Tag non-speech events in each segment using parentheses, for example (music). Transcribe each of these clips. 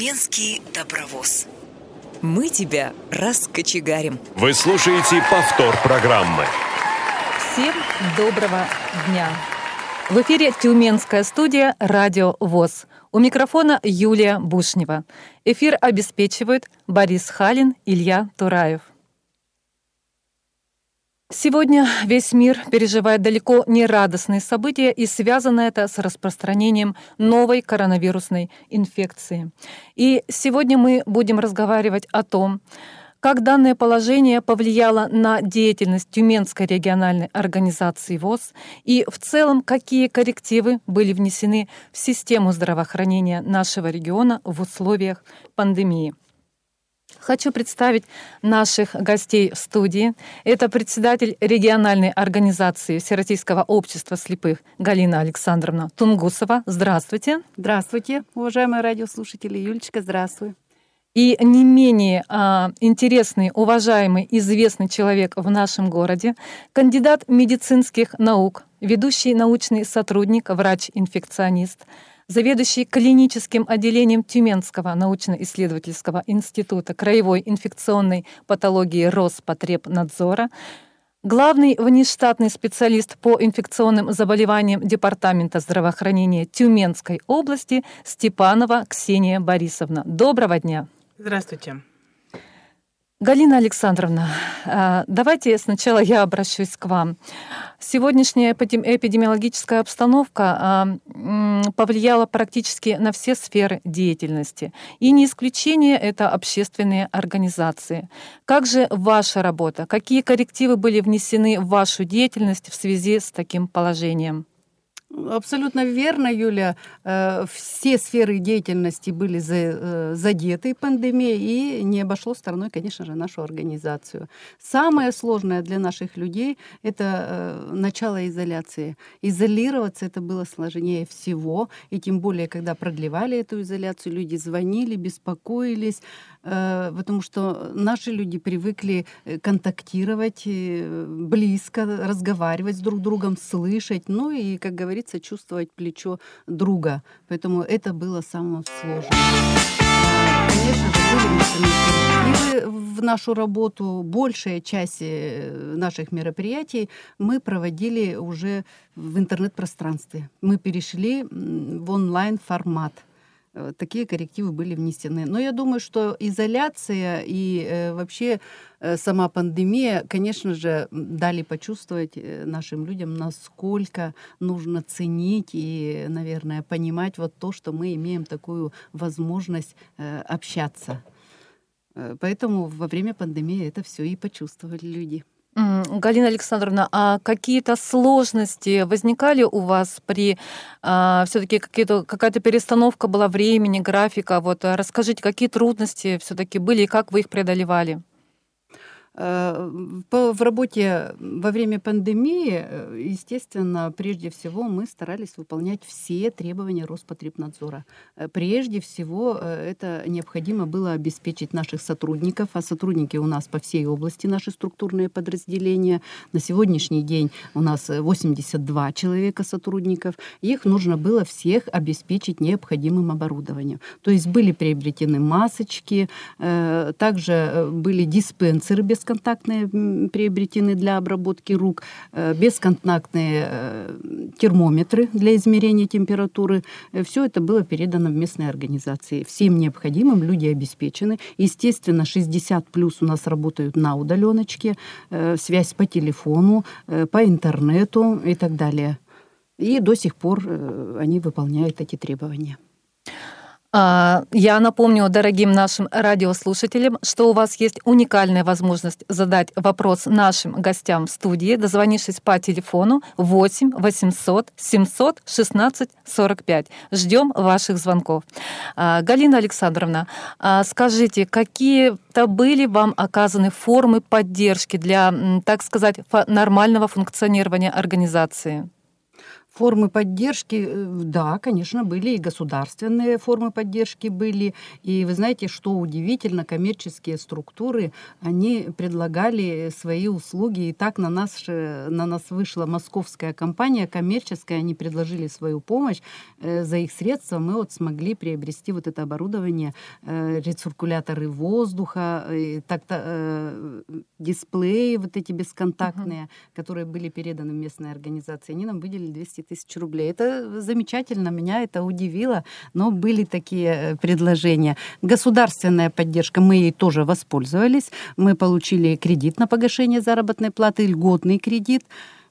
Тюменский добровоз. Мы тебя раскочегарим. Вы слушаете повтор программы. Всем доброго дня. В эфире Тюменская студия «Радио ВОЗ». У микрофона Юлия Бушнева. Эфир обеспечивают Борис Халин, Илья Тураев. Сегодня весь мир переживает далеко не радостные события, и связано это с распространением новой коронавирусной инфекции. И сегодня мы будем разговаривать о том, как данное положение повлияло на деятельность Тюменской региональной организации ВОЗ и в целом какие коррективы были внесены в систему здравоохранения нашего региона в условиях пандемии. Хочу представить наших гостей в студии. Это председатель региональной организации Всероссийского общества слепых Галина Александровна Тунгусова. Здравствуйте. Здравствуйте, уважаемые радиослушатели. Юлечка, здравствуй. И не менее а, интересный, уважаемый, известный человек в нашем городе, кандидат медицинских наук, ведущий научный сотрудник, врач-инфекционист, заведующий клиническим отделением Тюменского научно-исследовательского института краевой инфекционной патологии Роспотребнадзора, главный внештатный специалист по инфекционным заболеваниям Департамента здравоохранения Тюменской области Степанова Ксения Борисовна. Доброго дня! Здравствуйте! Галина Александровна, а, давайте сначала я обращусь к вам. Сегодняшняя эпидемиологическая обстановка а, повлияла практически на все сферы деятельности. И не исключение это общественные организации. Как же ваша работа? Какие коррективы были внесены в вашу деятельность в связи с таким положением? Абсолютно верно, Юля. Э, все сферы деятельности были э, задеты пандемией, и не обошло стороной, конечно же, нашу организацию. Самое сложное для наших людей — это э, начало изоляции. Изолироваться это было сложнее всего, и тем более, когда продлевали эту изоляцию, люди звонили, беспокоились, потому что наши люди привыкли контактировать близко, разговаривать с друг другом, слышать, ну и, как говорится, чувствовать плечо друга. Поэтому это было самое сложное. Конечно же, были в нашу работу. Большая часть э, наших мероприятий мы проводили уже в интернет-пространстве. Мы перешли в онлайн-формат – Э, такие коррективы были внесены. Но я думаю, что изоляция и э, вообще э, сама пандемия, конечно же, дали почувствовать э, нашим людям, насколько нужно ценить и, наверное, понимать вот то, что мы имеем такую возможность э, общаться. Э, поэтому во время пандемии это все и почувствовали люди. Галина Александровна, а какие-то сложности возникали у вас при а, все-таки какая-то перестановка была времени, графика? Вот а, расскажите, какие трудности все-таки были и как вы их преодолевали? Э, в работе во время пандемии, э, естественно, прежде всего мы старались выполнять все требования Роспотребнадзора. Э, прежде всего это необходимо было обеспечить наших сотрудников, а сотрудники у нас по всей области, наши структурные подразделения. На сегодняшний день у нас 82 человека сотрудников. Их нужно было всех обеспечить необходимым оборудованием. То есть были приобретены масочки, также были диспенсеры без бесконтактные приобретены для обработки рук, э, бесконтактные э, термометры для измерения температуры. Э, Все это было передано в местные организации. Всем необходимым люди обеспечены. Естественно, 60 плюс у нас работают на удаленочке, связь по телефону, по интернету и так далее. И до сих пор они выполняют эти требования. А, я напомню дорогим нашим радиослушателям, что у вас есть уникальная возможность задать вопрос нашим гостям в студии, дозвонившись по телефону 8 800 700 16 45. Ждем ваших звонков. А, Галина Александровна, а, скажите, какие-то были вам оказаны формы поддержки для, так сказать, нормального функционирования организации? Формы поддержки, э, да, конечно, были и государственные формы поддержки были. И вы знаете, что удивительно, коммерческие структуры, они предлагали свои услуги. И так на нас, на нас вышла московская компания коммерческая, они предложили свою помощь. Э, за их средства мы вот смогли приобрести вот это оборудование, э, рециркуляторы воздуха, так-то, дисплеи вот эти бесконтактные, uh-huh. которые были переданы местной организации. Они нам выделили 200 200 тысяч рублей. Это замечательно, меня это удивило, но были такие э, предложения. Государственная поддержка, мы ей тоже воспользовались. Мы получили кредит на погашение заработной платы, льготный кредит.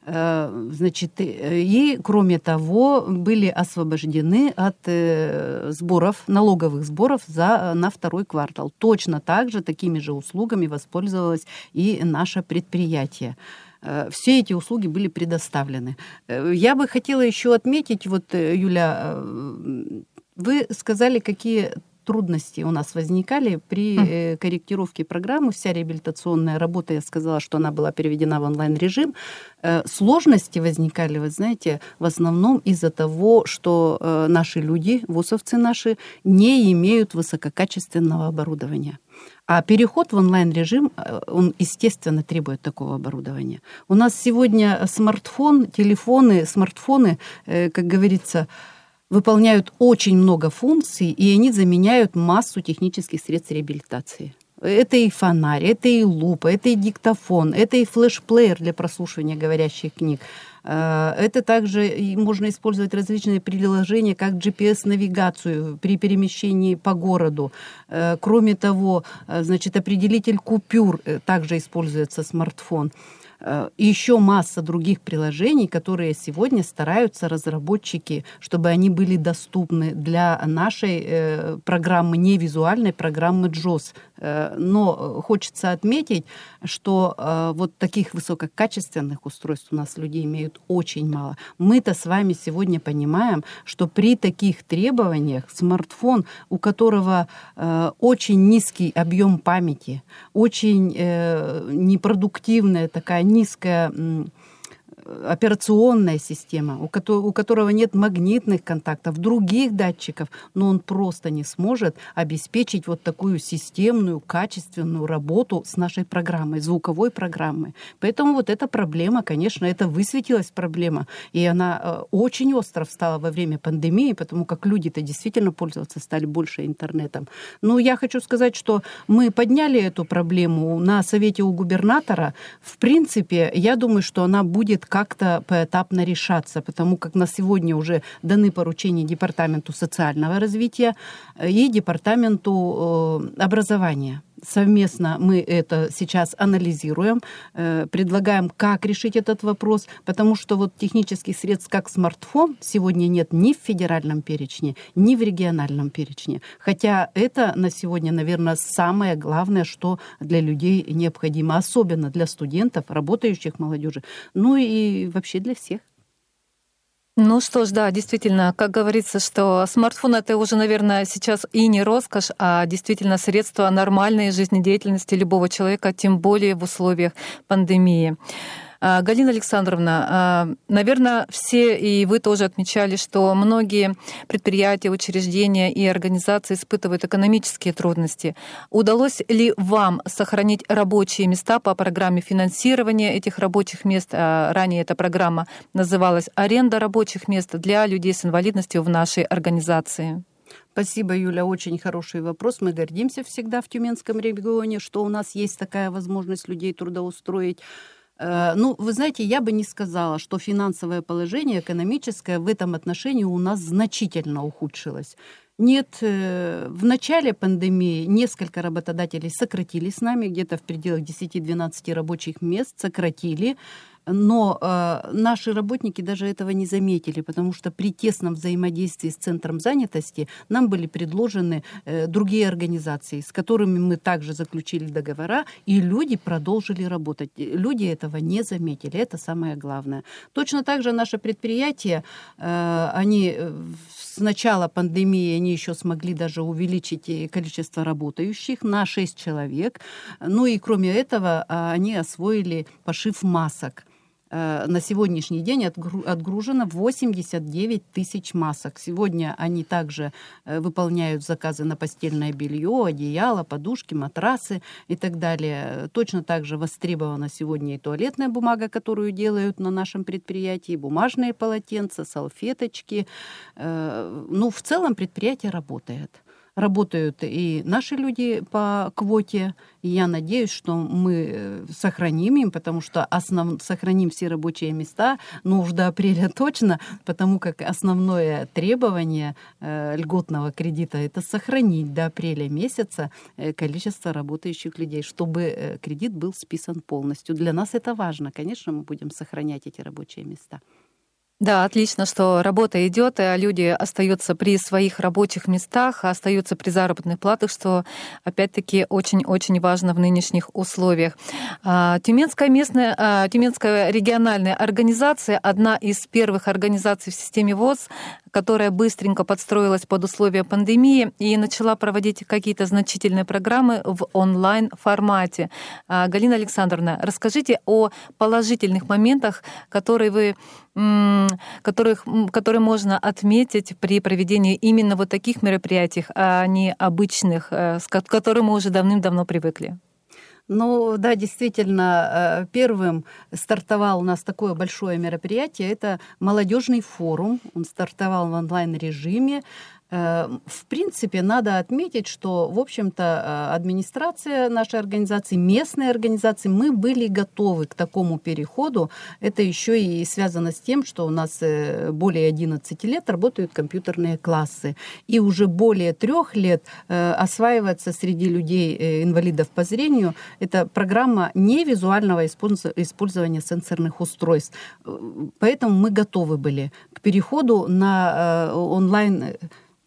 Э, значит, э, и, кроме того, были освобождены от сборов, налоговых сборов за, на второй квартал. Точно так же, такими же услугами воспользовалось и наше предприятие. Э, все эти услуги были предоставлены. Э, я бы хотела еще отметить, вот, э, Юля, вы сказали, какие трудности у нас возникали при корректировке программы. Вся реабилитационная работа, я сказала, что она была переведена в онлайн-режим. Сложности возникали, вы знаете, в основном из-за того, что наши люди, вузовцы наши, не имеют высококачественного оборудования. А переход в онлайн-режим, э, он, естественно, требует такого оборудования. У нас сегодня смартфон, телефоны, смартфоны, э, как говорится, выполняют очень много функций, и они заменяют массу технических средств реабилитации. Это и фонарь, это и лупа, это и диктофон, это и флешплеер для прослушивания говорящих книг. Э, это также можно использовать различные приложения, как GPS-навигацию при перемещении по городу. Э, кроме того, э, значит, определитель купюр также используется смартфон. Э, и еще масса других приложений, которые сегодня стараются разработчики, чтобы они были доступны для нашей э, программы, не визуальной программы JOS. Э, но хочется отметить, что вот таких высококачественных устройств у нас людей имеют очень мало. Мы-то с вами сегодня понимаем, что при таких требованиях смартфон, у которого очень низкий объем памяти, очень непродуктивная такая низкая операционная система, у которого, у которого нет магнитных контактов, других датчиков, но он просто не сможет обеспечить вот такую системную, качественную работу с нашей программой, звуковой программой. Поэтому вот эта проблема, конечно, это высветилась проблема, и она э, очень остро встала во время пандемии, потому как люди-то действительно пользоваться стали больше интернетом. Но я хочу сказать, что мы подняли эту проблему на совете у губернатора. В принципе, я думаю, что она будет как-то поэтапно решаться, потому как на сегодня уже даны поручения Департаменту социального развития и Департаменту э, образования. Совместно мы это сейчас анализируем, э, предлагаем, как решить этот вопрос, потому что вот технических средств, как смартфон, сегодня нет ни в федеральном перечне, ни в региональном перечне. Хотя это на сегодня, наверное, самое главное, что для людей необходимо, особенно для студентов, работающих молодежи, ну и вообще для всех. Ну что ж, да, действительно, как говорится, что смартфон это уже, наверное, сейчас и не роскошь, а действительно средство нормальной жизнедеятельности любого человека, тем более в условиях пандемии. А, Галина Александровна, а, наверное, все и вы тоже отмечали, что многие предприятия, учреждения и организации испытывают экономические трудности. Удалось ли вам сохранить рабочие места по программе финансирования этих рабочих мест? А, ранее эта программа называлась «Аренда рабочих мест для людей с инвалидностью в нашей организации». Спасибо, Юля, очень хороший вопрос. Мы гордимся всегда в Тюменском регионе, что у нас есть такая возможность людей трудоустроить. Э, ну, вы знаете, я бы не сказала, что финансовое положение экономическое в этом отношении у нас значительно ухудшилось. Нет, э, в начале пандемии несколько работодателей сократили с нами, где-то в пределах 10-12 рабочих мест сократили. Но э, наши работники даже этого не заметили, потому что при тесном взаимодействии с Центром занятости нам были предложены э, другие организации, с которыми мы также заключили договора, и люди продолжили работать. Люди этого не заметили, это самое главное. Точно так же наше предприятие, э, они э, с начала пандемии они еще смогли даже увеличить количество работающих на 6 человек. Ну и кроме этого, а, они освоили пошив масок. Э, на сегодняшний день отгружено 89 тысяч масок. Сегодня они также э, выполняют заказы на постельное белье, одеяло, подушки, матрасы и так далее. Точно так же востребована сегодня и туалетная бумага, которую делают на нашем предприятии, бумажные полотенца, салфеточки. Э, ну, в целом предприятие работает работают и наши люди по квоте. И я надеюсь, что мы э, сохраним им, потому что основ... сохраним все рабочие места, ну уж до апреля (laughs) точно, потому как основное требование э, льготного кредита это сохранить до апреля месяца э, количество работающих людей, чтобы э, кредит был списан полностью. Для нас это важно. Конечно, мы будем сохранять эти рабочие места. Да, отлично, что работа идет, а люди остаются при своих рабочих местах, остаются при заработных платах, что опять-таки очень-очень важно в нынешних условиях. А, Тюменская местная, а, Тюменская региональная организация, одна из первых организаций в системе ВОЗ, которая быстренько подстроилась под условия пандемии и начала проводить какие-то значительные программы в онлайн-формате. Галина Александровна, расскажите о положительных моментах, которые вы которых, которые можно отметить при проведении именно вот таких мероприятий, а не обычных, э, к которым мы уже давным-давно привыкли? Ну да, действительно, э, первым стартовал у нас такое большое мероприятие. Это молодежный форум. Он стартовал в онлайн-режиме. Эм, в принципе, надо отметить, что, в общем-то, э, администрация нашей организации, местные организации, мы были готовы к такому переходу. Это еще и связано с тем, что у нас э, более 11 лет работают компьютерные классы. И уже более трех лет э, осваивается среди людей, инвалидов по зрению, это программа не визуального использования сенсорных устройств. Поэтому мы готовы были к переходу на онлайн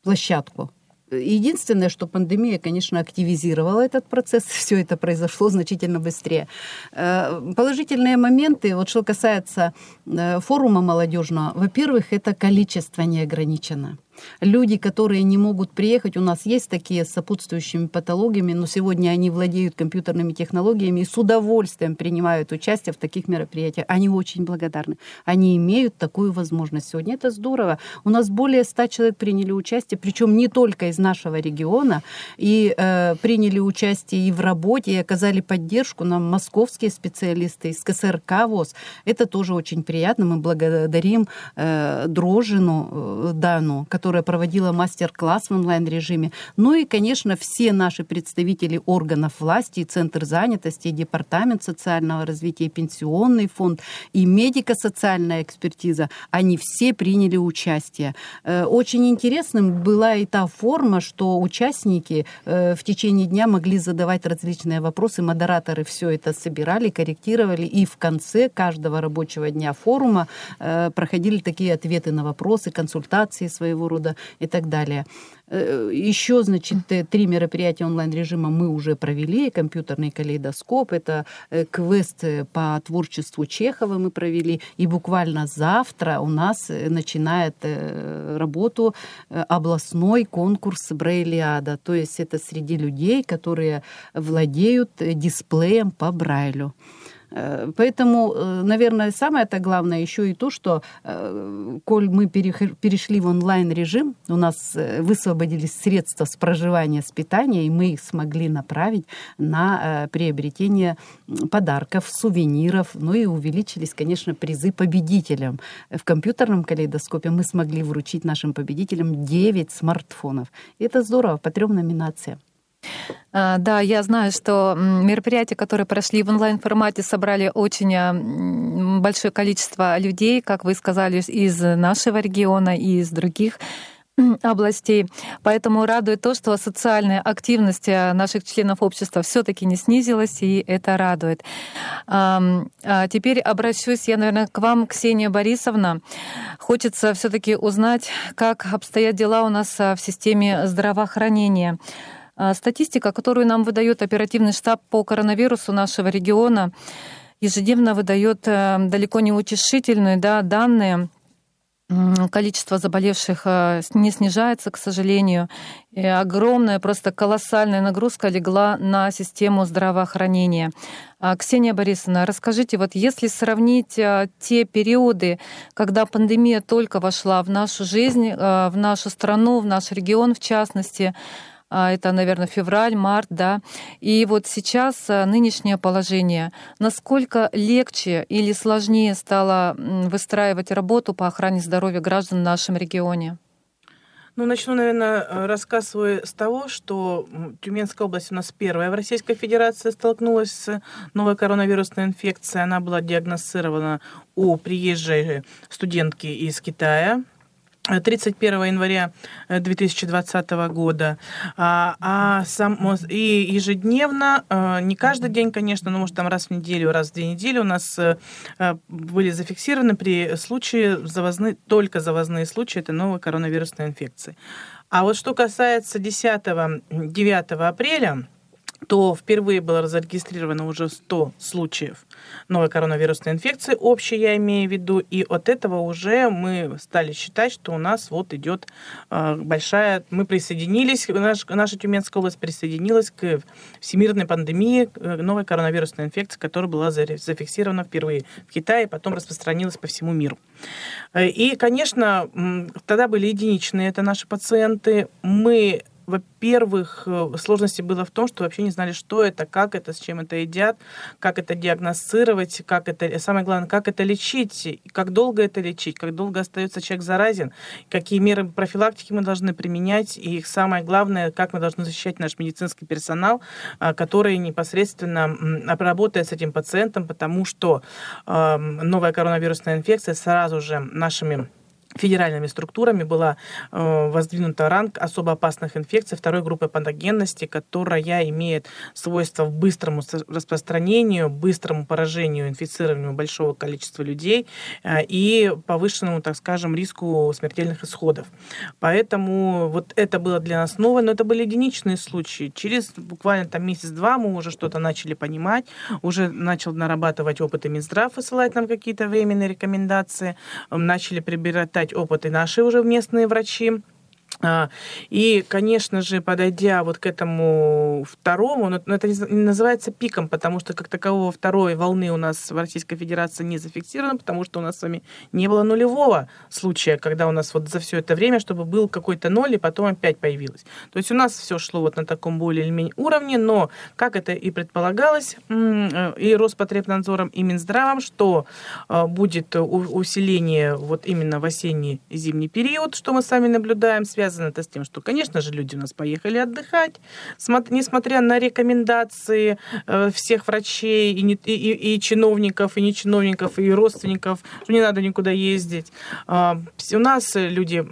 площадку. Единственное, что пандемия, конечно, активизировала этот процесс, (laughs) все это произошло значительно быстрее. Э, положительные моменты, вот что касается э, форума молодежного, во-первых, это количество не ограничено. Люди, которые не могут приехать, у нас есть такие с сопутствующими патологиями, но сегодня они владеют компьютерными технологиями и с удовольствием принимают участие в таких мероприятиях. Они очень благодарны. Они имеют такую возможность сегодня. Это здорово. У нас более 100 человек приняли участие, причем не только из нашего региона, и э, приняли участие и в работе, и оказали поддержку нам московские специалисты из КСРК ВОЗ. Это тоже очень приятно. Мы благодарим э, Дрожину э, Дану, которая проводила мастер-класс в онлайн-режиме. Ну и, конечно, все наши представители органов власти, Центр занятости, Департамент социального развития, Пенсионный фонд, и медико-социальная экспертиза, они все приняли участие. Э, очень интересным была и та форма, что участники э, в течение дня могли задавать различные вопросы, модераторы все это собирали, корректировали, и в конце каждого рабочего дня форума э, проходили такие ответы на вопросы, консультации своего рода и так далее. Э, Еще, значит, э, три мероприятия онлайн-режима мы уже провели. Компьютерный калейдоскоп, это э, квест по творчеству Чехова мы провели. И буквально завтра у нас начинает работу областной конкурс Брайлиада. То есть это среди людей, которые владеют дисплеем по Брайлю. Э, поэтому, э, наверное, самое-то главное еще и то, что, э, коль мы перешли в онлайн-режим, у нас высвободились средства с проживания, с питания, и мы их смогли направить на приобретение подарков, сувениров, ну и увеличились, конечно, призы победителям. В компьютерном калейдоскопе мы смогли вручить нашим победителям 9 смартфонов. И это здорово, по трем номинациям. А, да, я знаю, что мероприятия, которые прошли в онлайн-формате, собрали очень а, большое количество людей, как вы сказали, из нашего региона и из других областей. Поэтому радует то, что социальная активность а, наших членов общества все-таки не снизилась, и это радует. Теперь обращусь я, наверное, к вам, Ксения Борисовна. Хочется все-таки узнать, как обстоят дела у нас в системе здравоохранения. А, статистика, которую нам выдает оперативный штаб по коронавирусу нашего региона, ежедневно выдает э, далеко не утешительные да, данные количество заболевших э, не снижается, к сожалению. И огромная, просто колоссальная нагрузка легла на систему здравоохранения. А, Ксения Борисовна, расскажите, вот если сравнить э, те периоды, когда пандемия только вошла в нашу жизнь, в нашу страну, в наш регион в частности, это, наверное, февраль, март, да. И вот сейчас а, нынешнее положение, насколько легче или сложнее стало выстраивать работу по охране здоровья граждан в нашем регионе? Ну, начну, наверное, э, рассказ свой с того, что Тюменская область у нас первая в Российской Федерации столкнулась с новой коронавирусной инфекцией. Она была диагностирована у приезжей студентки из Китая. 31 января 2020 э, года, а, а сам, и ежедневно, э, не каждый день, конечно, но может там раз в неделю, раз в две недели у нас э, были зафиксированы при случае завозные, только завозные случаи этой новой коронавирусной инфекции. А вот что касается 10-9 апреля, то впервые было зарегистрировано уже 100 случаев новой коронавирусной инфекции, общей я имею в виду, и от этого уже мы стали считать, что у нас вот идет э, большая... Мы присоединились, наш, наша Тюменская область присоединилась к всемирной пандемии новой коронавирусной инфекции, которая была зафиксирована впервые в Китае, потом распространилась по всему миру. Э, и, конечно, тогда были единичные это наши пациенты. Мы во-первых, э, сложности было в том, что вообще не знали, что это, как это, с чем это едят, как это диагностировать, как это, самое главное, как это лечить, как долго это лечить, как долго остается человек заразен, какие меры профилактики мы должны применять, и самое главное, как мы должны защищать наш медицинский персонал, а, который непосредственно работает с этим пациентом, потому что новая коронавирусная инфекция сразу же нашими федеральными структурами была э, воздвинута ранг особо опасных инфекций второй группы патогенности, которая имеет свойство быстрому распространению, быстрому поражению, инфицированию большого количества людей э, и повышенному, так скажем, риску смертельных исходов. Поэтому вот это было для нас новое, но это были единичные случаи. Через буквально там месяц-два мы уже что-то начали понимать, уже начал нарабатывать опыт и Минздрав, высылать нам какие-то временные рекомендации, начали прибирать опыт опыты наши уже местные врачи. А, и, конечно же, подойдя вот к этому второму, но это не называется пиком, потому что как такового второй волны у нас в Российской Федерации не зафиксировано, потому что у нас с вами не было нулевого случая, когда у нас вот за все это время, чтобы был какой-то ноль, и потом опять появилось. То есть у нас все шло вот на таком более или менее уровне, но, как это и предполагалось, э, и Роспотребнадзором, и Минздравом, что э, будет усиление вот именно в осенний зимний период, что мы сами наблюдаем, связано связано это с тем, что, конечно же, люди у нас поехали отдыхать, несмотря на рекомендации э, всех врачей и, не, и, и, чиновников, и не чиновников, и родственников, что не надо никуда ездить. А, у нас люди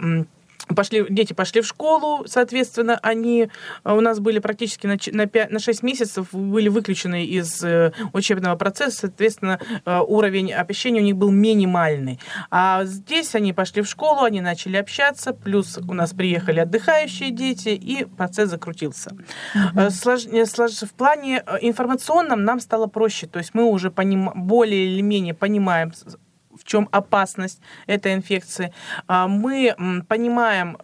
пошли, дети пошли в школу, соответственно, они э, у нас были практически на, на, 5, на 6 месяцев были выключены из э, учебного процесса, соответственно, э, уровень общения у них был минимальный. А здесь они пошли в школу, они начали общаться, плюс у нас приехали отдыхающие дети, и процесс закрутился. Mm-hmm. Слож, слож, в плане информационном нам стало проще, то есть мы уже поним, более или менее понимаем чем опасность этой инфекции. А, мы понимаем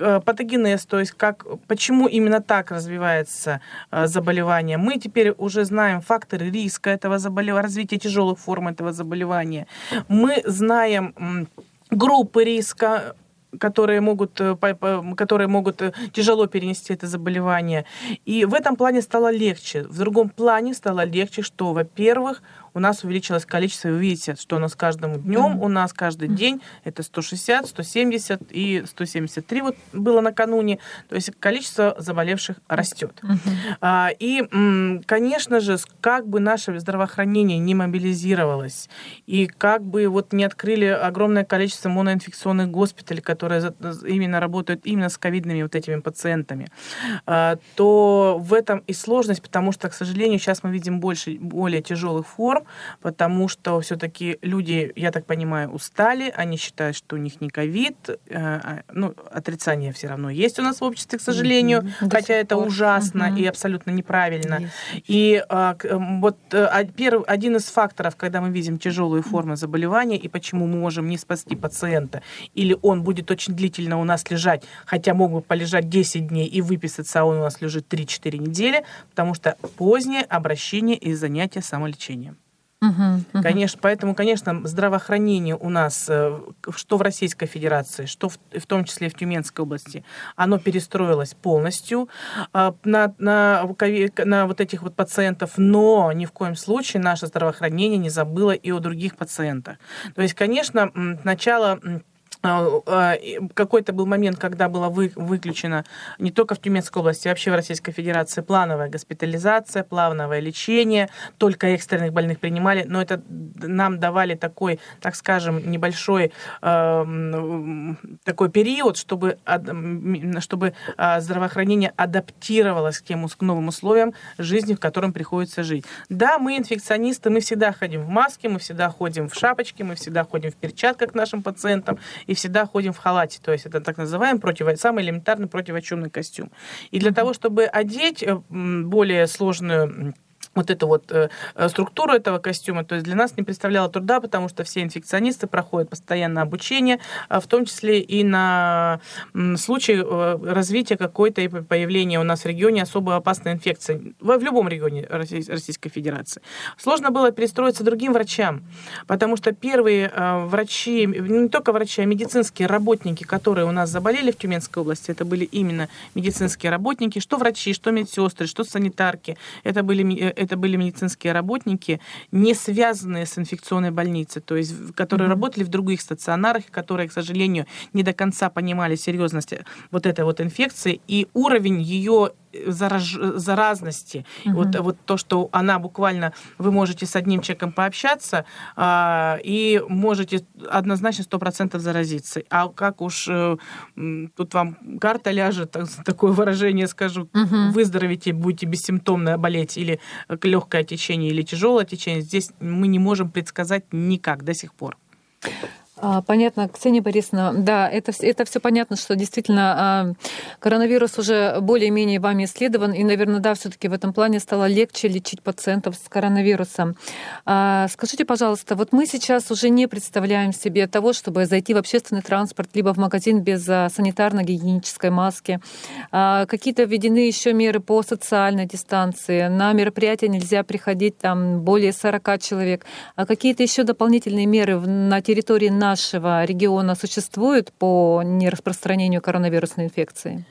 э, патогенез, то есть как, почему именно так развивается э, заболевание. Мы теперь уже знаем факторы риска этого заболевания, развития тяжелых форм этого заболевания. Мы знаем группы риска, которые могут, э, которые могут тяжело перенести это заболевание. И в этом плане стало легче. В другом плане стало легче, что, во-первых, у нас увеличилось количество, вы видите, что у нас каждым днем, у нас каждый день это 160, 170 и 173 вот было накануне, то есть количество заболевших растет. А, и, конечно же, как бы наше здравоохранение не мобилизировалось, и как бы вот не открыли огромное количество моноинфекционных госпиталей, которые именно работают именно с ковидными вот этими пациентами, а, то в этом и сложность, потому что, к сожалению, сейчас мы видим больше, более тяжелых форм, потому что все-таки люди, я так понимаю, устали, они считают, что у них не ковид, э, а, ну, отрицание все равно есть у нас в обществе, к сожалению, mm-hmm. хотя это пор. ужасно mm-hmm. и абсолютно неправильно. Yes. И а, вот а, первый, один из факторов, когда мы видим тяжелую форму заболевания и почему мы можем не спасти пациента, или он будет очень длительно у нас лежать, хотя мог бы полежать 10 дней и выписаться, а он у нас лежит 3-4 недели, потому что позднее обращение и занятие самолечением. Конечно, поэтому, конечно, здравоохранение у нас, э, что в Российской Федерации, что в, в том числе в Тюменской области, оно перестроилось полностью а, на, на, на вот этих вот пациентов, но ни в коем случае наше здравоохранение не забыло и о других пациентах. То есть, конечно, начало какой-то был момент, когда было вы, выключено не только в Тюменской области, а вообще в Российской Федерации плановая госпитализация, плановое лечение, только экстренных больных принимали, но это нам давали такой, так скажем, небольшой э, такой период, чтобы, чтобы здравоохранение адаптировалось к тем к новым условиям жизни, в котором приходится жить. Да, мы инфекционисты, мы всегда ходим в маске, мы всегда ходим в шапочке, мы всегда ходим в перчатках к нашим пациентам, и всегда ходим в халате. То есть это так называемый против... самый элементарный противочумный костюм. И для того, чтобы одеть э, более сложную вот эту вот э, э, структуру этого костюма, то есть для нас не представляло труда, потому что все инфекционисты проходят постоянно обучение, а в том числе и на случай э, развития какой-то и появления у нас в регионе особо опасной инфекции, в, в любом регионе Российской Федерации. Сложно было перестроиться другим врачам, потому что первые э, врачи, не только врачи, а медицинские работники, которые у нас заболели в Тюменской области, это были именно медицинские работники, что врачи, что медсестры, что санитарки, это были это были медицинские работники, не связанные с инфекционной больницей, то есть которые mm-hmm. работали в других стационарах, которые, к сожалению, не до конца понимали серьезность вот этой вот инфекции и уровень ее зараж... заразности. Угу. Вот, вот то, что она буквально, вы можете с одним человеком пообщаться а, и можете однозначно 100% заразиться. А как уж э, тут вам карта ляжет, (laughs) такое выражение скажу, угу. выздоровите, будете бессимптомно болеть или легкое течение, или тяжелое течение, здесь мы не можем предсказать никак до сих пор. А, понятно, Ксения Борисовна, да, это, это все понятно, что действительно а, коронавирус уже более-менее вами исследован, и, наверное, да, все-таки в этом плане стало легче лечить пациентов с коронавирусом. А, скажите, пожалуйста, вот мы сейчас уже не представляем себе того, чтобы зайти в общественный транспорт, либо в магазин без санитарно-гигиенической маски. Какие-то введены еще меры по социальной дистанции. На мероприятия нельзя приходить там более 40 человек. А какие-то еще дополнительные меры на территории нашего региона существует по нераспространению коронавирусной инфекции?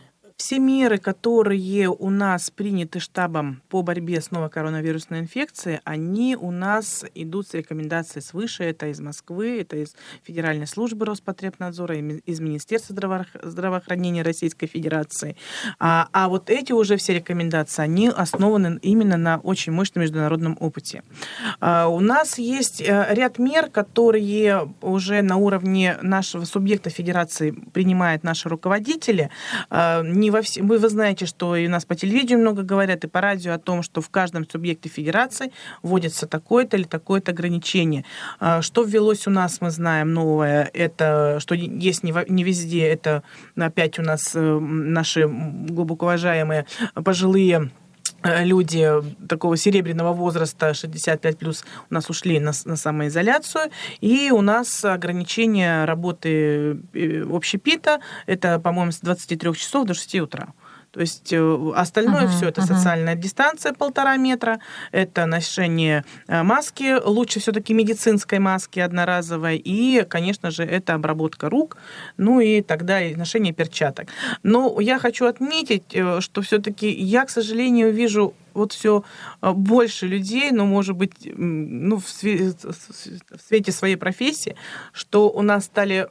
Все меры, которые у нас приняты штабом по борьбе с новой коронавирусной инфекцией, они у нас идут с рекомендацией свыше. Это из Москвы, это из Федеральной службы Роспотребнадзора, из Министерства здравоохранения Российской Федерации. А, а вот эти уже все рекомендации, они основаны именно на очень мощном международном опыте. А, у нас есть э, ряд мер, которые уже на уровне нашего субъекта Федерации принимают наши руководители а, не во все... Вы, вы знаете, что и у нас по телевидению много говорят, и по радио о том, что в каждом субъекте федерации вводится такое-то или такое-то ограничение. А, что ввелось у нас, мы знаем, новое, это, что есть не, не везде, это опять у нас э, наши глубоко уважаемые пожилые люди такого серебряного возраста 65 плюс у нас ушли на, на самоизоляцию, и у нас ограничение работы э, общепита, это, по-моему, с 23 часов до 6 утра. То есть э, остальное uh-huh, все это uh-huh. социальная дистанция полтора метра, это ношение э, маски, лучше все-таки медицинской маски одноразовой, и, конечно же, это обработка рук, ну и тогда и ношение перчаток. Но я хочу отметить, э, что все-таки я, к сожалению, вижу вот все больше людей, но, может быть, ну, в свете своей профессии, что у нас стали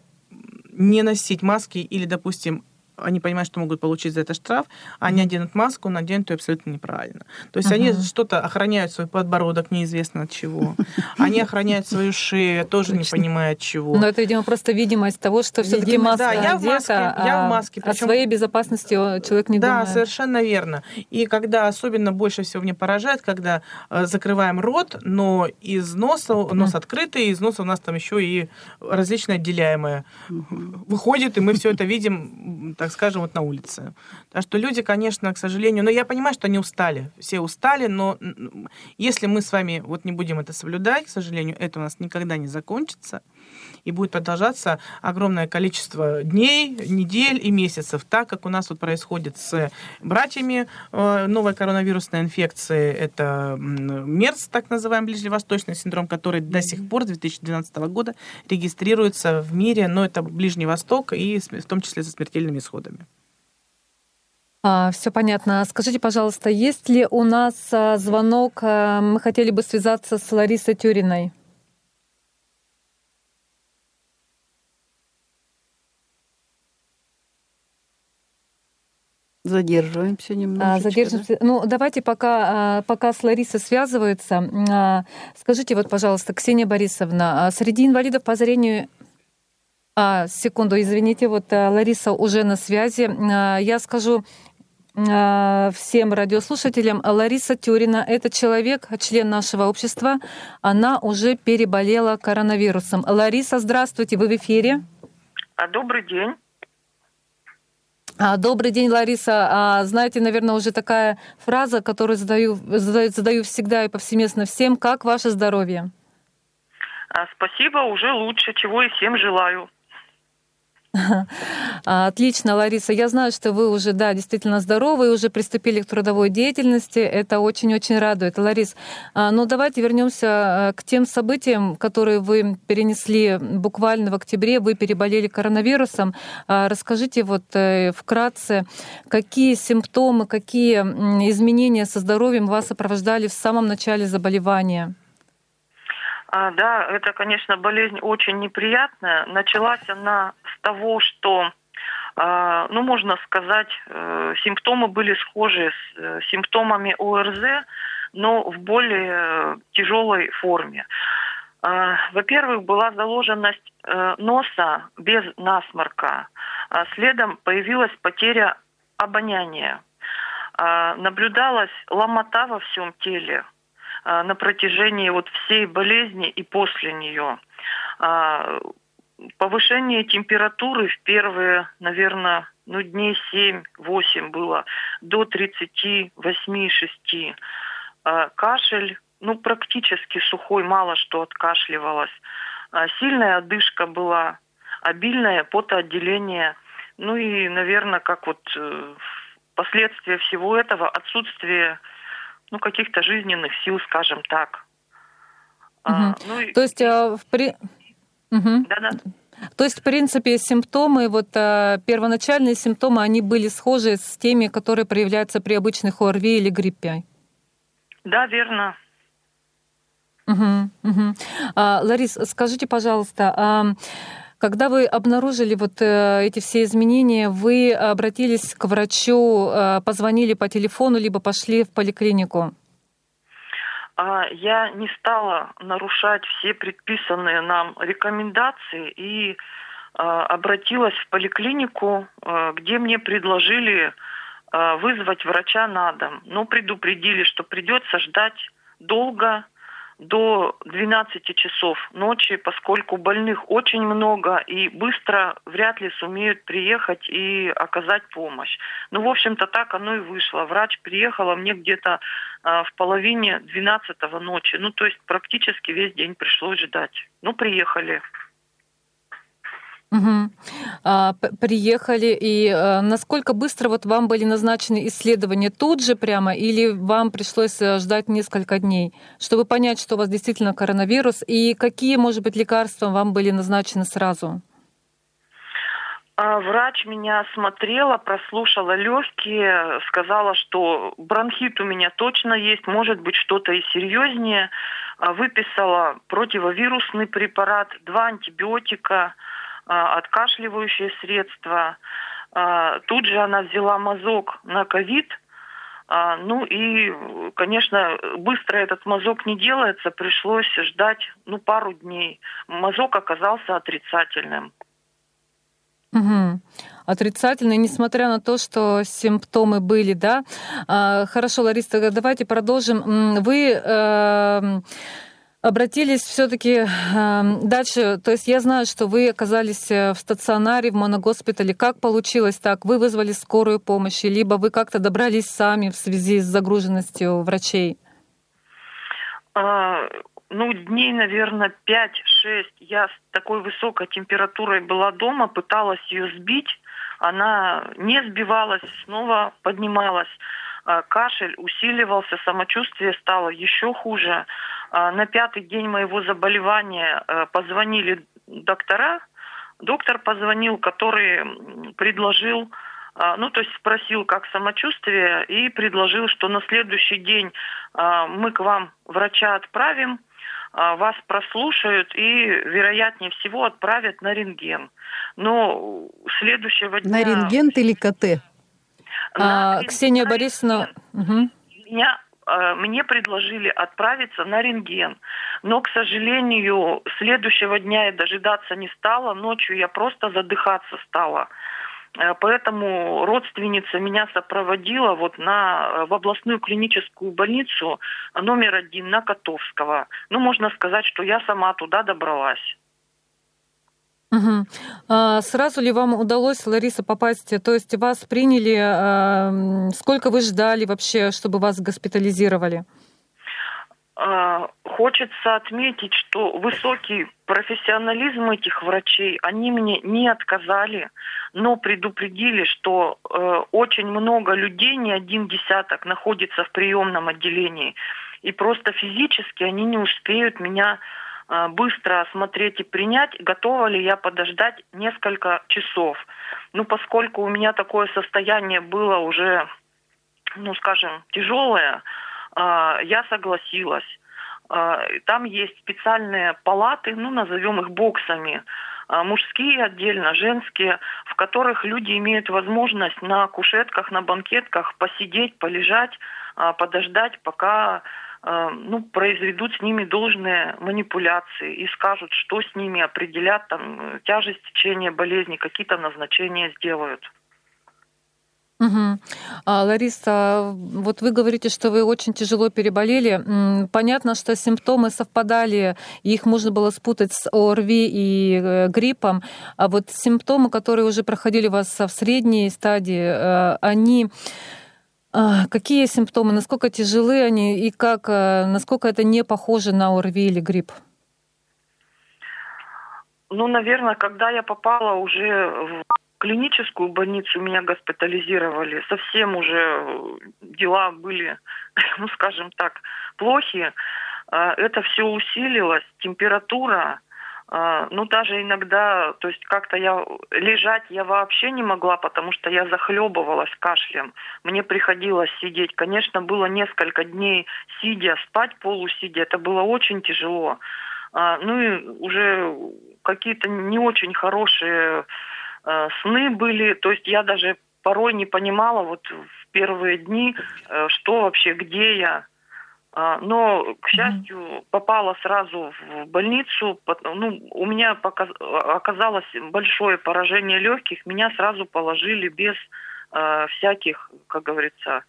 не носить маски или, допустим, они понимают, что могут получить за это штраф, они оденут маску, наденут ее абсолютно неправильно. То есть они что-то охраняют свой подбородок неизвестно от чего. (laughs) Они охраняют свою шею, тоже не понимая от чего. Но это, видимо, просто видимость того, что все-таки маска да, я в маске, я в маске. О своей безопасности человек не думает. Да, совершенно верно. И когда особенно больше всего мне поражает, когда э, закрываем рот, но из носа, нос открытый, из носа у нас там еще и различное отделяемое выходит, и мы все это видим, так скажем, вот на улице. Так что люди, конечно, к сожалению, но я понимаю, что они устали, все устали, но если мы с вами вот не будем это соблюдать, к сожалению, это у нас никогда не закончится и будет продолжаться огромное количество дней, недель и месяцев, так как у нас вот происходит с братьями э, новой коронавирусной инфекции. Это МЕРС, так называемый ближневосточный синдром, который до сих пор, с 2012 года, регистрируется в мире, но это Ближний Восток и в том числе со смертельными исходами. А, все понятно. Скажите, пожалуйста, есть ли у нас а, звонок? А, мы хотели бы связаться с Ларисой Тюриной. Задерживаемся немного. А, задержимся. Да? Ну, давайте пока, а, пока с Ларисой связываются. А, скажите вот, пожалуйста, Ксения Борисовна, среди инвалидов по зрению а, секунду, извините, вот Лариса уже на связи. Я скажу всем радиослушателям, Лариса Тюрина — это человек, член нашего общества. Она уже переболела коронавирусом. Лариса, здравствуйте, вы в эфире. Добрый день. А, добрый день, Лариса. А, знаете, наверное, уже такая фраза, которую задаю, задаю, задаю всегда и повсеместно всем. Как ваше здоровье? А, спасибо, уже лучше, чего и всем желаю. (laughs) Отлично, Лариса. Я знаю, что вы уже, да, действительно здоровы и уже приступили к трудовой деятельности. Это очень-очень радует. Ларис, а, ну давайте вернемся а, к тем событиям, которые вы перенесли буквально в октябре. Вы переболели коронавирусом. А, расскажите вот э, вкратце, какие симптомы, какие изменения со здоровьем вас сопровождали в самом начале заболевания? А, да, это, конечно, болезнь очень неприятная. Началась она с того, что, а, ну, можно сказать, э, симптомы были схожи с э, симптомами ОРЗ, но в более тяжелой форме. А, во-первых, была заложенность э, носа без насморка. Следом появилась потеря обоняния. Наблюдалась ломота во всем теле, а, на протяжении вот всей болезни и после нее. А, повышение температуры в первые, наверное, ну, дней 7-8 было до 38-6. А, кашель, ну, практически сухой, мало что откашливалось. Сильная одышка была, обильное потоотделение. Ну и, наверное, как вот э, последствия всего этого, отсутствие ну, каких-то жизненных сил, скажем так. Угу. А, ну, То есть а, в при... угу. Да-да. То есть, в принципе, симптомы, вот а, первоначальные симптомы, они были схожи с теми, которые проявляются при обычных ОРВИ или гриппе? Да, верно. Угу, угу. А, Ларис, скажите, пожалуйста, а когда вы обнаружили вот э, эти все изменения, вы обратились к врачу, э, позвонили по телефону, либо пошли в поликлинику? А, я не стала нарушать все предписанные нам рекомендации и а, обратилась в поликлинику, э, где мне предложили вызвать врача на дом. Но предупредили, что придется ждать долго, до 12 часов ночи, поскольку больных очень много и быстро вряд ли сумеют приехать и оказать помощь. Ну, в общем-то, так оно и вышло. Врач приехала мне где-то а, в половине 12 ночи. Ну, то есть практически весь день пришлось ждать. Ну, приехали. Угу. А, приехали, и а, насколько быстро вот вам были назначены исследования тут же прямо, или вам пришлось э, ждать несколько дней, чтобы понять, что у вас действительно коронавирус, и какие, может быть, лекарства вам были назначены сразу? А, врач меня осмотрела, прослушала легкие, сказала, что бронхит у меня точно есть, может быть что-то и серьезнее. А, выписала противовирусный препарат, два антибиотика, откашливающие средства. А, тут же она взяла мазок на ковид. А, ну и, конечно, быстро этот мазок не делается, пришлось ждать ну, пару дней. Мазок оказался отрицательным. Угу. Отрицательный, несмотря на то, что симптомы были, да. А, хорошо, Лариса, давайте продолжим. Вы э, обратились все-таки э, дальше. То есть я знаю, что вы оказались э, в стационаре, в моногоспитале. Как получилось так? Вы вызвали скорую помощь, либо вы как-то добрались сами в связи с загруженностью врачей? А, ну, дней, наверное, 5-6 я с такой высокой температурой была дома, пыталась ее сбить. Она не сбивалась, снова поднималась. А, кашель усиливался, самочувствие стало еще хуже. А, на пятый день моего заболевания э, позвонили доктора. Доктор позвонил, который предложил а, ну, то есть спросил, как самочувствие, и предложил, что на следующий день мы к вам врача отправим, а, вас прослушают и, вероятнее всего, отправят на рентген. Но следующего дня... На рентген или КТ? На а, Ксения Борисовна... Угу. Меня а, мне предложили отправиться на рентген. Но, к сожалению, следующего дня я дожидаться не стала. Ночью я просто задыхаться стала. Э, поэтому родственница меня сопроводила вот на, э, в областную клиническую больницу номер один на Котовского. Ну, можно сказать, что я сама туда добралась. Угу. А сразу ли вам удалось, Лариса, попасть? То есть вас приняли? А, сколько вы ждали вообще, чтобы вас госпитализировали? А, хочется отметить, что высокий профессионализм этих врачей, они мне не отказали, но предупредили, что э, очень много людей, не один десяток, находится в приемном отделении, и просто физически они не успеют меня быстро осмотреть и принять, готова ли я подождать несколько часов. Ну, поскольку у меня такое состояние было уже, ну, скажем, тяжелое, а, я согласилась. А, там есть специальные палаты, ну, назовем их боксами, а, мужские отдельно, женские, в которых люди имеют возможность на кушетках, на банкетках посидеть, полежать, подождать, пока ну, произведут с ними должные манипуляции и скажут, что с ними определят, там, тяжесть течения болезни, какие-то назначения сделают. Угу. А, Лариса, вот вы говорите, что вы очень тяжело переболели. Понятно, что симптомы совпадали, их можно было спутать с ОРВИ и э, гриппом. А вот симптомы, которые уже проходили у вас в средней стадии, э, они Какие симптомы, насколько тяжелы они и как, э, насколько это не похоже на ОРВИ или грипп? Ну, наверное, когда я попала уже в клиническую больницу меня госпитализировали. Совсем уже э, дела были, (laughs) ну скажем так, плохие. А, это все усилилось, температура, а, ну, даже иногда, то есть как-то я лежать я вообще не могла, потому что я захлебывалась кашлем. Мне приходилось сидеть. Конечно, было несколько дней сидя, спать полусидя. Это было очень тяжело. А, ну и уже какие-то не очень хорошие Э, сны были, то есть я даже порой не понимала вот в первые дни, э, что вообще, где я. А, но, к счастью, попала сразу в больницу. Ну, у меня оказалось большое поражение легких. Меня сразу положили без э, всяких, как говорится,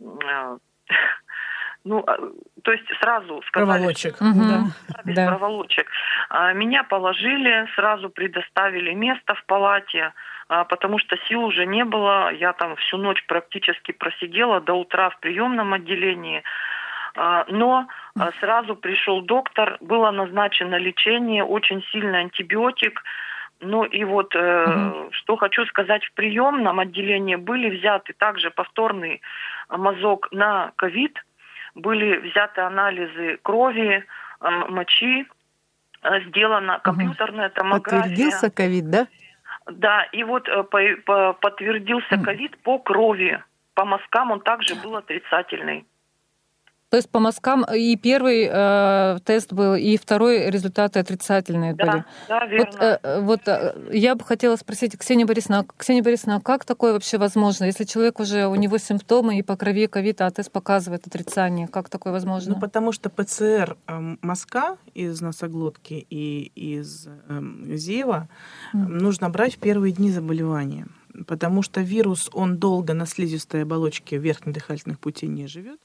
э, (laughs) ну, то есть сразу сказали... Проволочек. да. Без да. проволочек. Меня положили, сразу предоставили место в палате, потому что сил уже не было. Я там всю ночь практически просидела до утра в приемном отделении. Но сразу пришел доктор, было назначено лечение, очень сильный антибиотик. Ну и вот, угу. что хочу сказать, в приемном отделении были взяты также повторный мазок на ковид, были взяты анализы крови, э, мочи, э, сделана компьютерная томография. Подтвердился ковид, да? Да, и вот э, по, по, подтвердился ковид по крови. По мазкам он также был отрицательный. То есть по мазкам и первый э, тест был, и второй результаты отрицательные да, были. Да, верно. Вот, э, вот э, я бы хотела спросить Ксения Борисовна, Ксения Борисовна, как такое вообще возможно, если человек уже у него симптомы и по крови ковид, а тест показывает отрицание, как такое возможно? Ну потому что ПЦР э, мазка из носоглотки и из э, зева mm. нужно брать в первые дни заболевания потому что вирус, он долго на слизистой оболочке верхних дыхательных путей не живет.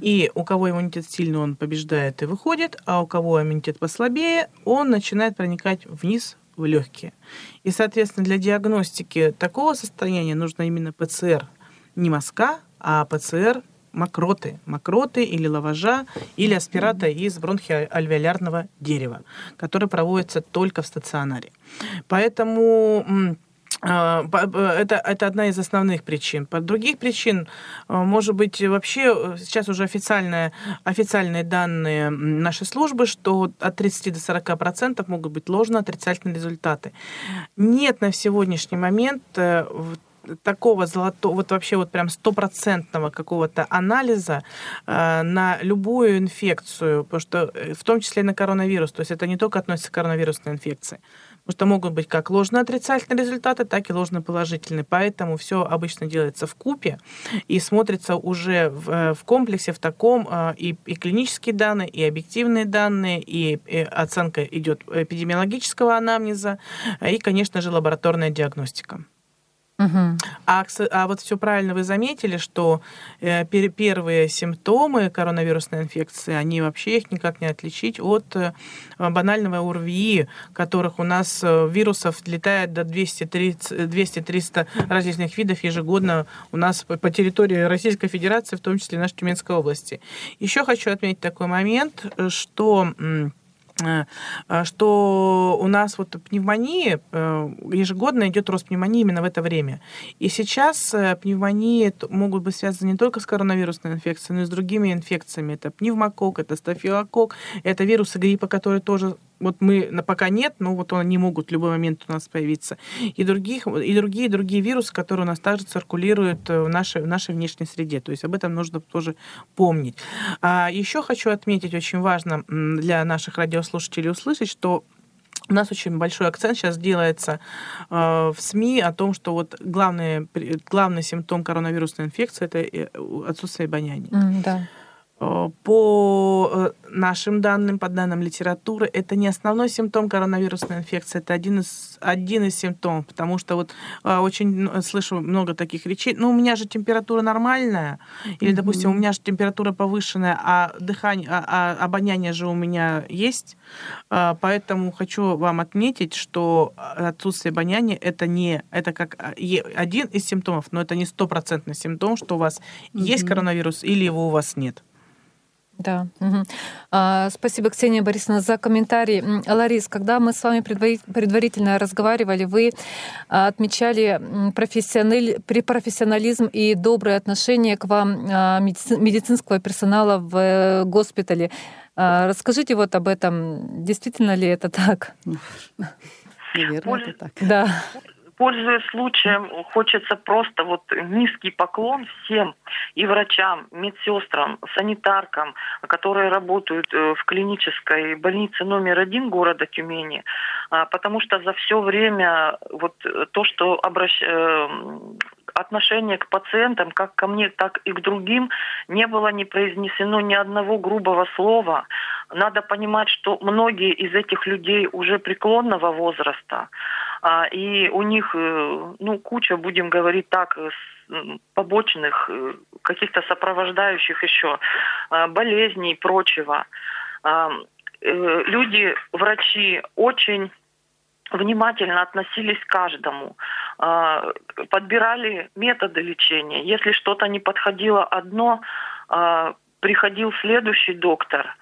И у кого иммунитет сильный, он побеждает и выходит, а у кого иммунитет послабее, он начинает проникать вниз в легкие. И, соответственно, для диагностики такого состояния нужно именно ПЦР не мазка, а ПЦР мокроты, мокроты или лаважа, или аспирата из бронхиальвеолярного дерева, который проводится только в стационаре. Поэтому это, это одна из основных причин. По других причин, а, может быть, вообще э, сейчас уже официальные, официальные данные нашей службы, что от 30 до 40 процентов могут быть ложно-отрицательные результаты. Нет на сегодняшний момент э, такого золотого, вот вообще вот прям стопроцентного какого-то анализа э, на любую инфекцию, потому что в том числе и на коронавирус, то есть это не только относится к коронавирусной инфекции. Потому что могут быть как ложно-отрицательные результаты, так и ложно-положительные. Поэтому все обычно делается в купе и смотрится уже в, э, в комплексе, в таком э, и, и клинические данные, и объективные данные, и, и оценка идет эпидемиологического анамнеза, и, конечно же, лабораторная диагностика. Угу. А, а вот все правильно вы заметили, что э, первые симптомы коронавирусной инфекции, они вообще их никак не отличить от э, банального ОРВИ, которых у нас э, вирусов летает до 200-300 различных видов ежегодно у нас по, по территории Российской Федерации, в том числе нашей Тюменской области. Еще хочу отметить такой момент, что Э, э, что у нас вот пневмонии, э, ежегодно идет рост пневмонии именно в это время. И сейчас пневмонии могут быть связаны не только с коронавирусной инфекцией, но и с другими инфекциями. Это пневмокок, это стафилокок, это вирусы гриппа, которые тоже вот мы пока нет, но вот они могут в любой момент у нас появиться. И, других, и другие другие вирусы, которые у нас также циркулируют в нашей, в нашей внешней среде. То есть об этом нужно тоже помнить. А еще хочу отметить, очень важно для наших радиослушателей услышать, что у нас очень большой акцент сейчас делается э, в СМИ о том, что вот главный, главный симптом коронавирусной инфекции это э, отсутствие обоняния. Mm, да. Э, по э, нашим данным, по данным литературы, это не основной симптом коронавирусной инфекции, это один из, один из симптомов, потому что вот э, очень ну, слышу много таких речей, ну, у меня же температура нормальная, или, допустим, у меня же температура повышенная, а дыхание, а, а обоняние же у меня есть, поэтому хочу вам отметить, что отсутствие обоняния это не, это как один из симптомов, но это не стопроцентный симптом, что у вас mm-hmm. есть коронавирус или его у вас нет. Да. Угу. А, спасибо, Ксения Борисовна, за комментарий. Ларис, когда мы с вами предварительно разговаривали, вы а, отмечали профессиональ... профессионализм и доброе отношение к вам а, медицинского персонала в э, госпитале. А, расскажите вот об этом. Действительно ли это так? Наверное, это так. Да. Пользуясь случаем, хочется просто вот низкий поклон всем и врачам, медсестрам, санитаркам, которые работают э, в клинической больнице номер один города Тюмени, а, потому что за все время вот то, что обращ... Э, отношение к пациентам, как ко мне, так и к другим, не было не произнесено ни одного грубого слова. Надо понимать, что многие из этих людей уже преклонного возраста, и у них, э, ну, куча, будем говорить так, побочных, э, каких-то сопровождающих еще а, болезней и прочего. А, э, люди, врачи очень внимательно относились к каждому, подбирали методы лечения. Если что-то не подходило одно, приходил следующий доктор,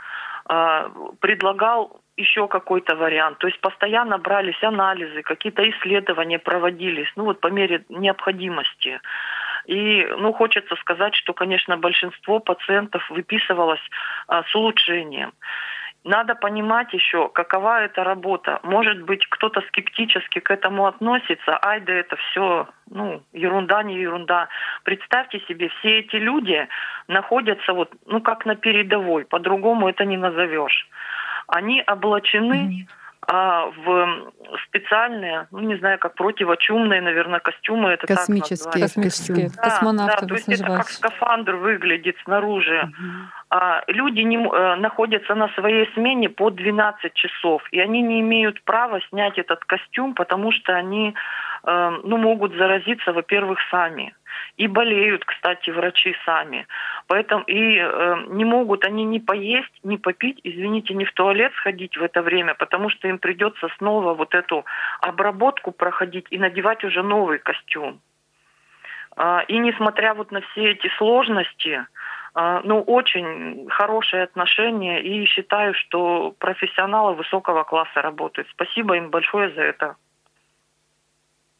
предлагал еще какой-то вариант. То есть постоянно брались анализы, какие-то исследования проводились, ну вот по мере необходимости. И, ну, хочется сказать, что, конечно, большинство пациентов выписывалось а, с улучшением. надо понимать еще, какова эта работа. Может быть, кто-то скептически к этому относится, ай да это все, ну, ерунда, не ерунда. Представьте себе, все эти люди находятся вот, ну, как на передовой, по-другому это не назовешь. Они облачены а, в специальные, ну не знаю, как противочумные, наверное, костюмы. Это космические, так космические, да, космонавты. Да, то есть это как скафандр выглядит снаружи. Угу. А, люди не, а, находятся на своей смене по 12 часов, и они не имеют права снять этот костюм, потому что они а, ну, могут заразиться, во-первых, сами. И болеют, кстати, врачи сами. Поэтому и э, не могут они ни поесть, ни попить, извините, ни в туалет сходить в это время, потому что им придется снова вот эту обработку проходить и надевать уже новый костюм. Э, и несмотря вот на все эти сложности, э, ну, очень хорошие отношения, и считаю, что профессионалы высокого класса работают. Спасибо им большое за это.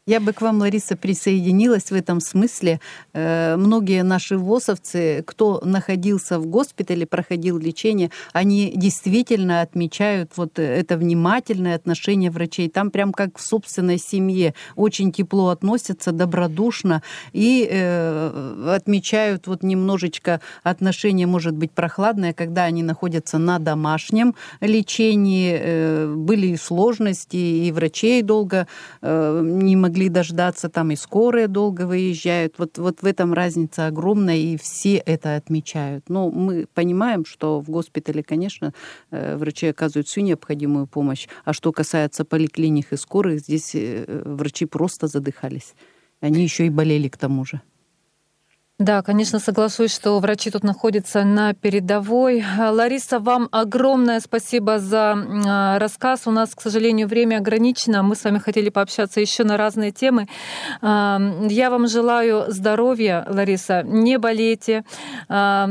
Я бы к вам, Лариса, присоединилась в этом смысле. Э, многие наши ВОСовцы, кто находился в госпитале, проходил лечение, они действительно отмечают вот это внимательное отношение врачей. Там прям как в собственной семье. Очень тепло относятся, добродушно и э, отмечают вот немножечко отношение, может быть, прохладное, когда они находятся на домашнем лечении. Э, были и сложности, и врачей долго не могли могли дождаться, там и скорые долго выезжают. Вот, вот в этом разница огромная, и все это отмечают. Но мы понимаем, что в госпитале, конечно, э, врачи оказывают всю необходимую помощь. А что касается поликлиник и скорых, здесь э, врачи просто задыхались. Они еще и болели к тому же. Да, конечно, соглашусь, что врачи тут находятся на передовой. Лариса, вам огромное спасибо за а, рассказ. У нас, к сожалению, время ограничено. Мы с вами хотели пообщаться еще на разные темы. А, я вам желаю здоровья, Лариса. Не болейте, а,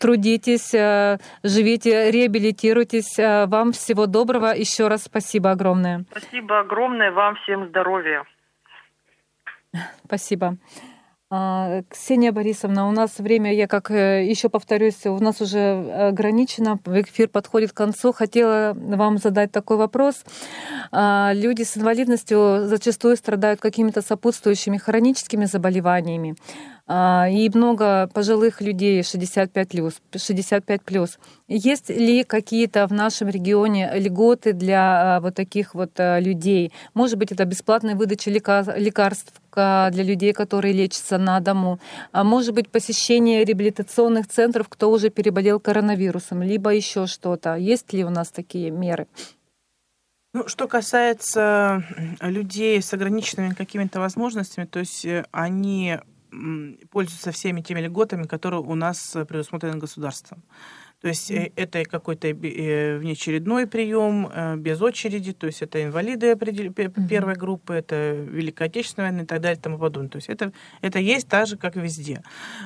трудитесь, живите, реабилитируйтесь. Вам всего доброго. Еще раз спасибо огромное. Спасибо огромное. Вам всем здоровья. Спасибо. А, Ксения Борисовна, у нас время, я как э, еще повторюсь, у нас уже ограничено, эфир подходит к концу. Хотела вам задать такой вопрос. А, люди с инвалидностью зачастую страдают какими-то сопутствующими хроническими заболеваниями. А, и много пожилых людей 65 плюс, 65 плюс. Есть ли какие-то в нашем регионе льготы для а, вот таких вот а, людей? Может быть, это бесплатная выдача лекарств для людей, которые лечатся на дому. А может быть, посещение реабилитационных центров, кто уже переболел коронавирусом, либо еще что-то. Есть ли у нас такие меры? Ну, что касается людей с ограниченными какими-то возможностями, то есть э, они пользуются всеми теми льготами, которые у нас э, предусмотрены государством. То есть mm. это какой-то э, внеочередной прием э, без очереди, то есть это инвалиды mm-hmm. первой группы, это Великая Отечественная война и так далее и тому подобное. То есть это, это есть так же, как везде.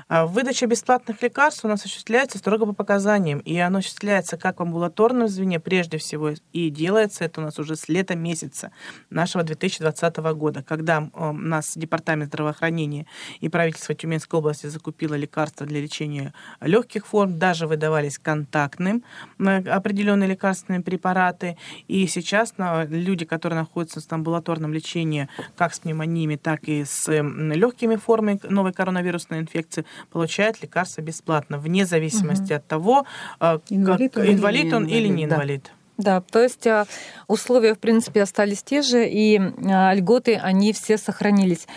А выдача бесплатных лекарств у нас осуществляется строго по показаниям, и оно осуществляется как в амбулаторном звене прежде всего, и делается это у нас уже с лета месяца нашего 2020 года, когда у нас Департамент здравоохранения и правительство Тюменской области закупило лекарства для лечения легких форм, даже выдавались контактным определенные лекарственные препараты. И сейчас люди, которые находятся в амбулаторном лечении как с пневмониями, так и с легкими формами новой коронавирусной инфекции, получают лекарства бесплатно, вне зависимости угу. от того, э, инвалид, как, инвалид он или не инвалид. Да, то есть а, условия, в принципе, остались те же, и льготы, они все сохранились.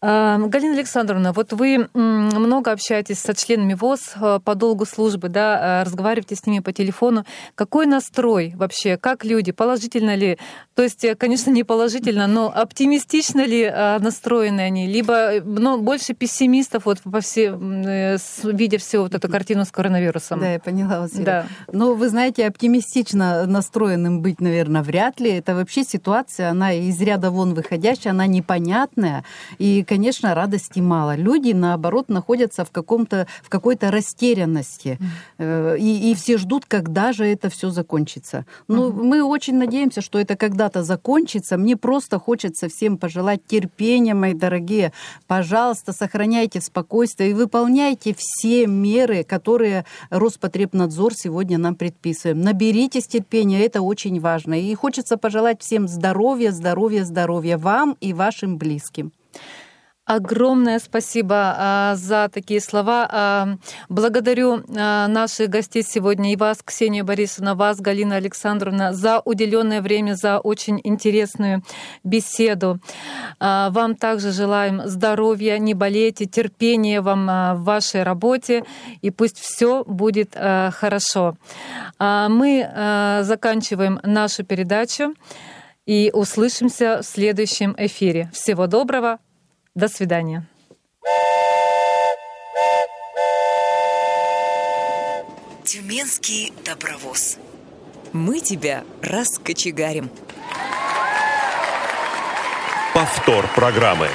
Галина Александровна, вот вы много общаетесь со членами ВОЗ э, по долгу службы, да, э, разговариваете с ними по телефону. Какой настрой вообще? Как люди? Положительно ли? То есть, э, конечно, не положительно, но оптимистично ли настроены они? Либо ну, больше пессимистов, вот по все, видя всю вот эту картину с коронавирусом? Да, я поняла вас. Да. Но вы знаете, оптимистично настроенным быть, наверное, вряд ли. Это вообще ситуация, она из ряда вон выходящая, она непонятная. И конечно, радости мало. Люди, наоборот, находятся в каком-то, в какой-то растерянности. Mm. И, и все ждут, когда же это все закончится. Ну, mm-hmm. мы очень надеемся, что это когда-то закончится. Мне просто хочется всем пожелать терпения, мои дорогие. Пожалуйста, сохраняйте спокойствие и выполняйте все меры, которые Роспотребнадзор сегодня нам предписывает. Наберитесь терпения, это очень важно. И хочется пожелать всем здоровья, здоровья, здоровья вам и вашим близким. Огромное спасибо а, за такие слова. А, благодарю а, наших гостей сегодня и вас, Ксения Борисовна, вас, Галина Александровна, за уделенное время, за очень интересную беседу. Вам также желаем здоровья, не болейте, терпения вам в вашей работе, и пусть все будет хорошо. Мы заканчиваем нашу передачу и услышимся в следующем эфире. Всего доброго. До свидания. Тюменский добровоз. Мы тебя раскочегарим. Повтор программы.